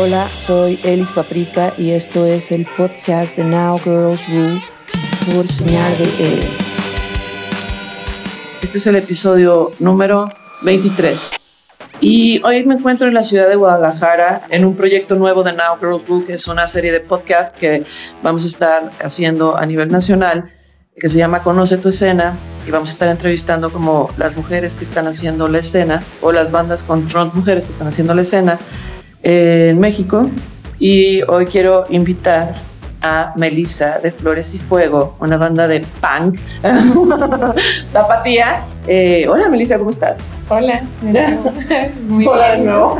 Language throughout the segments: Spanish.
Hola, soy Elis Paprika y esto es el podcast de Now Girls Rule por señal de E. Este es el episodio número 23. Y hoy me encuentro en la ciudad de Guadalajara en un proyecto nuevo de Now Girls Rule, que es una serie de podcast que vamos a estar haciendo a nivel nacional, que se llama Conoce tu escena. Y vamos a estar entrevistando como las mujeres que están haciendo la escena o las bandas con front mujeres que están haciendo la escena en México. Y hoy quiero invitar a Melissa de Flores y Fuego, una banda de punk tapatía. Eh, hola Melissa, ¿cómo estás? Hola, muy Hola de nuevo.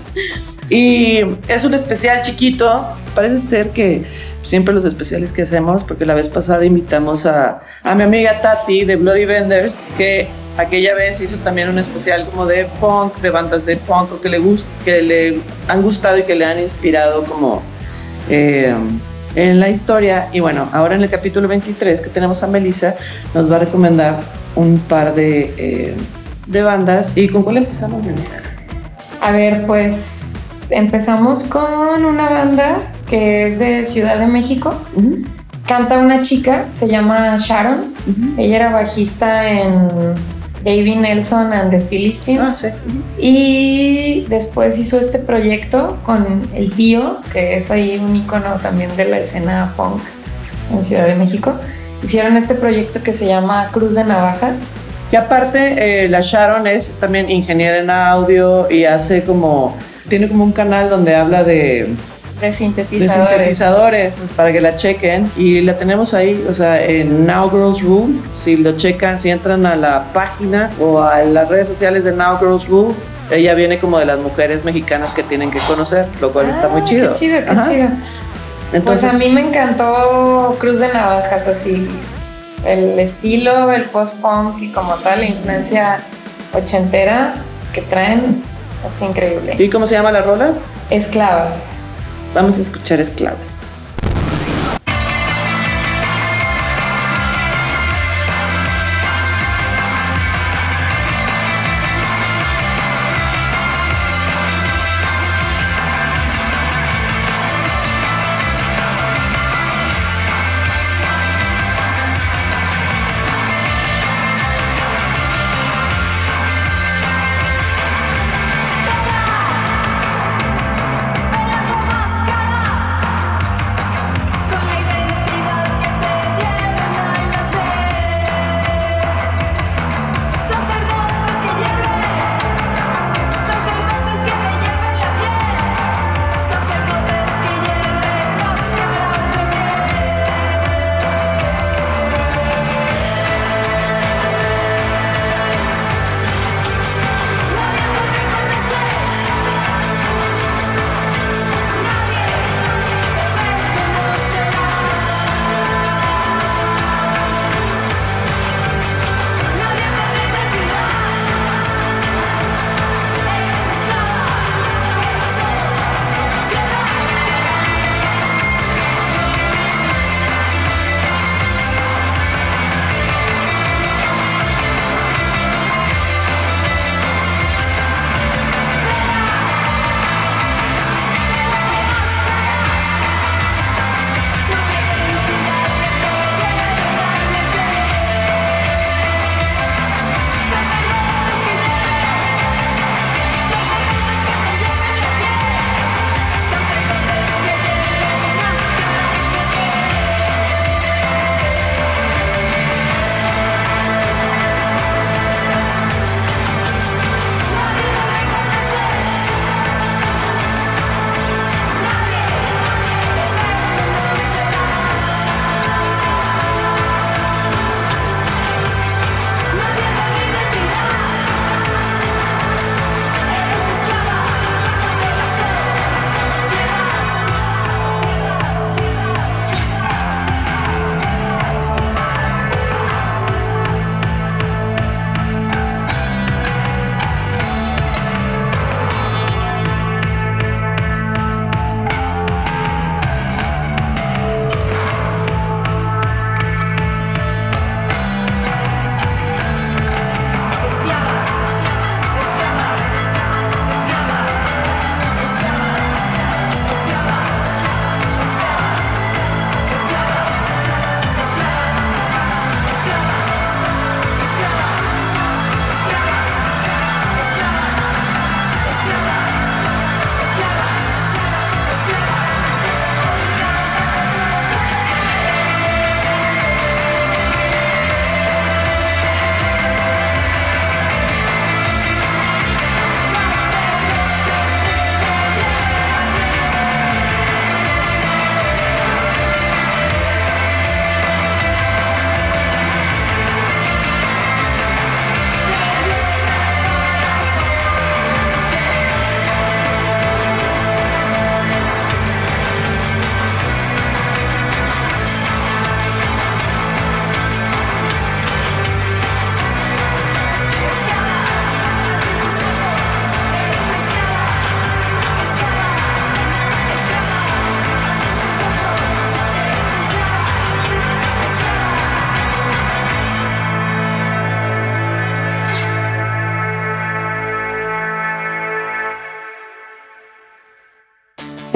y es un especial chiquito. Parece ser que siempre los especiales que hacemos, porque la vez pasada invitamos a, a mi amiga Tati de Bloody Vendors, que aquella vez hizo también un especial como de punk, de bandas de punk que le, gust que le han gustado y que le han inspirado como eh, en la historia. Y bueno, ahora en el capítulo 23 que tenemos a Melissa, nos va a recomendar un par de, eh, de bandas. ¿Y con cuál empezamos, Melissa? A ver, pues empezamos con una banda que es de Ciudad de México. Canta una chica, se llama Sharon. Ella era bajista en David Nelson and the Philistines. Ah, sí. Y después hizo este proyecto con el tío, que es ahí un icono también de la escena punk en Ciudad de México. Hicieron este proyecto que se llama Cruz de Navajas. Que aparte, eh, la Sharon es también ingeniera en audio y hace como. Tiene como un canal donde habla de de sintetizadores. De sintetizadores, para que la chequen. Y la tenemos ahí, o sea, en Now Girls Room. Si lo checan, si entran a la página o a las redes sociales de Now Girls Room, ella viene como de las mujeres mexicanas que tienen que conocer, lo cual está muy chido. Qué chido, qué chido. Entonces, pues a mí me encantó Cruz de Navajas, así. El estilo, el post-punk y como tal, la influencia ochentera que traen es increíble. ¿Y cómo se llama la rola? Esclavas. Vamos a escuchar esclavas.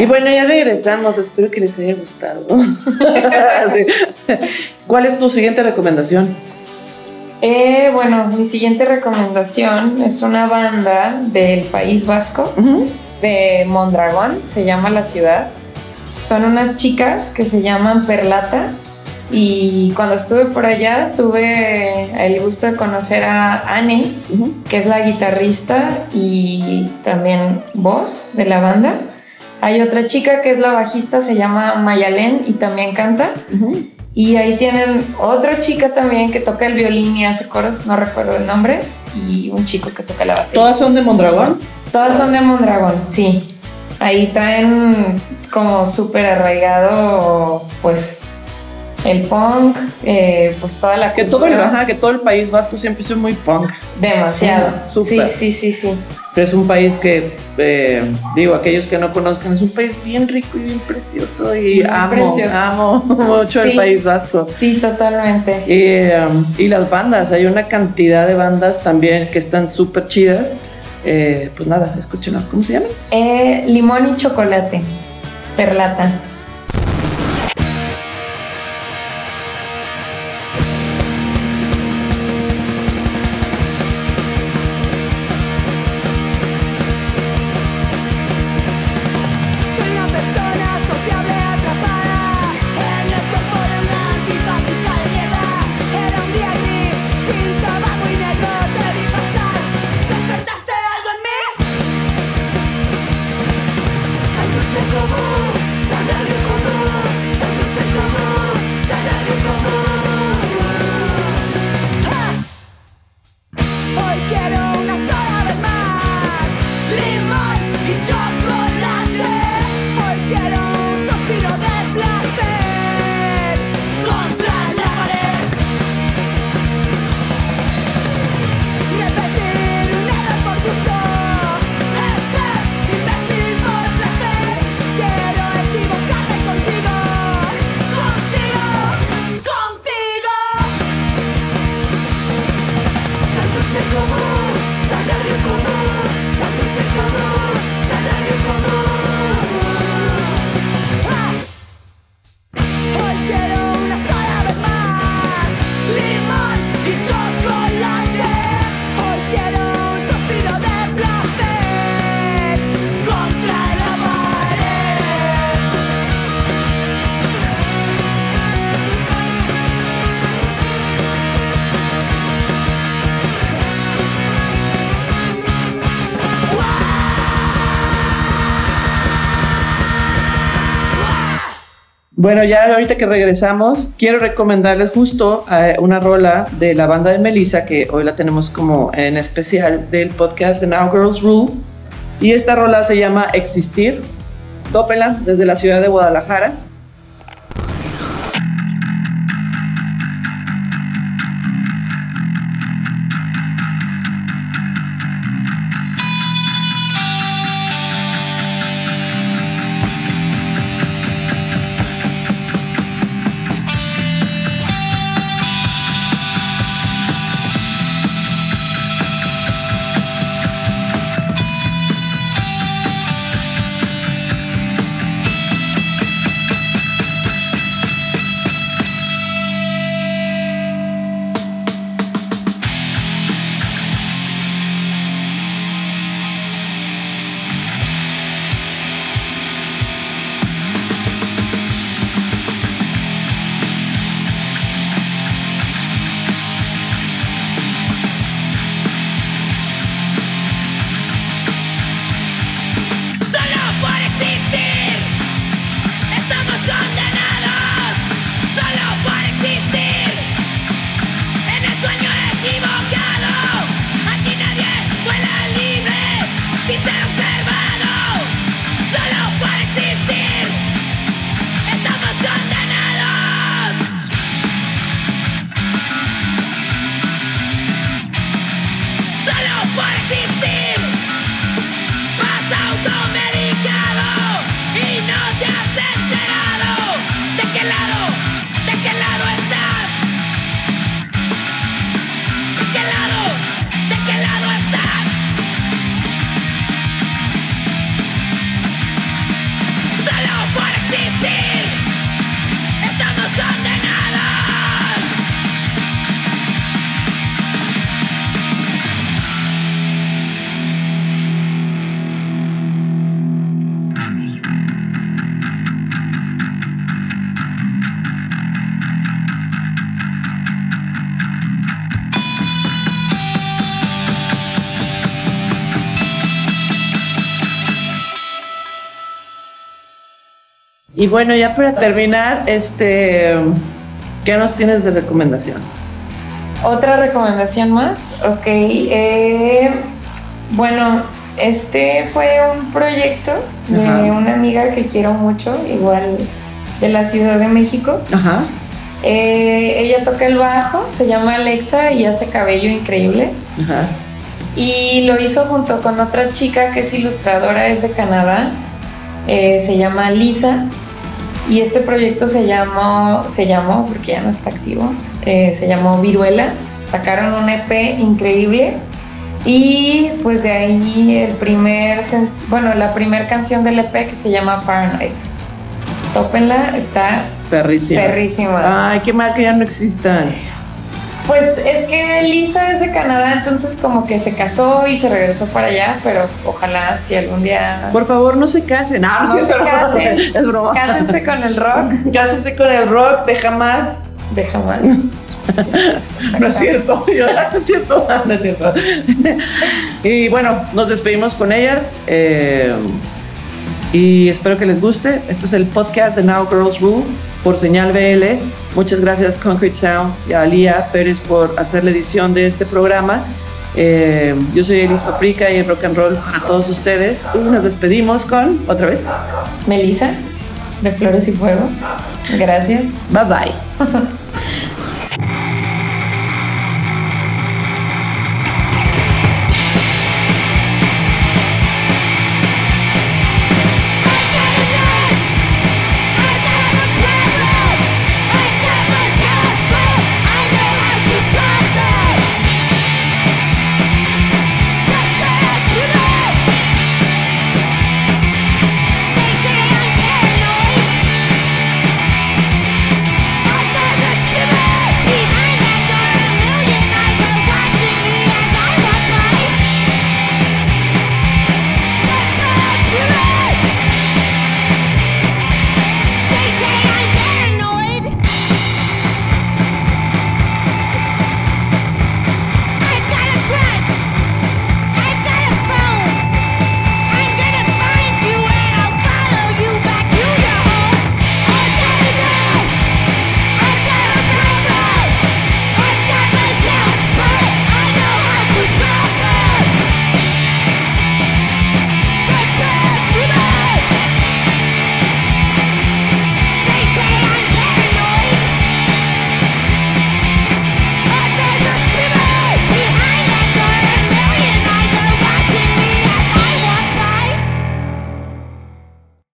Y bueno, ya regresamos. Espero que les haya gustado. Sí. ¿Cuál es tu siguiente recomendación? Eh, bueno, mi siguiente recomendación es una banda del País Vasco, de Mondragón, se llama la ciudad. Son unas chicas que se llaman Perlata y cuando estuve por allá tuve el gusto de conocer a Anne, que es la guitarrista y también voz de la banda. Hay otra chica que es la bajista, se llama Mayalén y también canta. Y ahí tienen otra chica también que toca el violín y hace coros, no recuerdo el nombre, y un chico que toca la batería. ¿Todas son de Mondragón? Todas son de Mondragón, sí. Ahí traen como súper arraigado, pues, el punk, eh, pues toda la Que todo, el, cultura. ajá, que todo el país vasco siempre es muy punk. Demasiado. Sí, Sí, sí, sí, sí. Es un país que, eh, digo, aquellos que no conozcan, es un país bien rico y bien precioso y Bien amo, precioso. amo mucho el país vasco. Sí, totalmente. Y, um, y las bandas, hay una cantidad de bandas también que están súper chidas. Eh, pues nada, escúchenlo. ¿Cómo se llama? Eh, limón y chocolate. Perlata. Bueno, ya ahorita que regresamos, quiero recomendarles justo eh, una rola de la banda de Melissa, que hoy la tenemos como en especial del podcast de Now Girls Rule. Y esta rola se llama Existir. Tópela desde la ciudad de Guadalajara. Y bueno, ya para terminar, este, ¿qué nos tienes de recomendación? Otra recomendación más, ok. eh, bueno, este fue un proyecto de Ajá. una amiga que quiero mucho, igual de la Ciudad de México. Ajá. Eh, ella toca el bajo, se llama Alexa y hace cabello increíble. Ajá. Y lo hizo junto con otra chica que es ilustradora, es de Canadá. eh, se llama Lisa. Y este proyecto se llamó, se llamó, porque ya no está activo, eh, se llamó Viruela. Sacaron un EP increíble. Y pues de ahí el primer, bueno, la primera canción del EP que se llama Paranoid. Tópenla, está Perrísima. perrísima. Ay, qué mal que ya no existan. Pues es que Lisa es de Canadá, entonces como que se casó y se regresó para allá, pero ojalá si algún día Por favor, no se casen. Ah, No sí, se broma. casen. Es broma. cásense con el rock Cásense con el rock de jamás. de jamás. No es cierto, yo- no es cierto, no es cierto. Y bueno, nos despedimos con ella. eh, y espero que les guste. Esto es el podcast de Now Girls Rule por Señal BL. Muchas gracias Concrete Sound y a Alía Pérez por hacer la edición de este programa. Eh, yo soy Elis Paprika y el rock and roll para todos ustedes. Y nos despedimos con, otra vez, Melissa, de Flores y Fuego. Gracias. bye bye.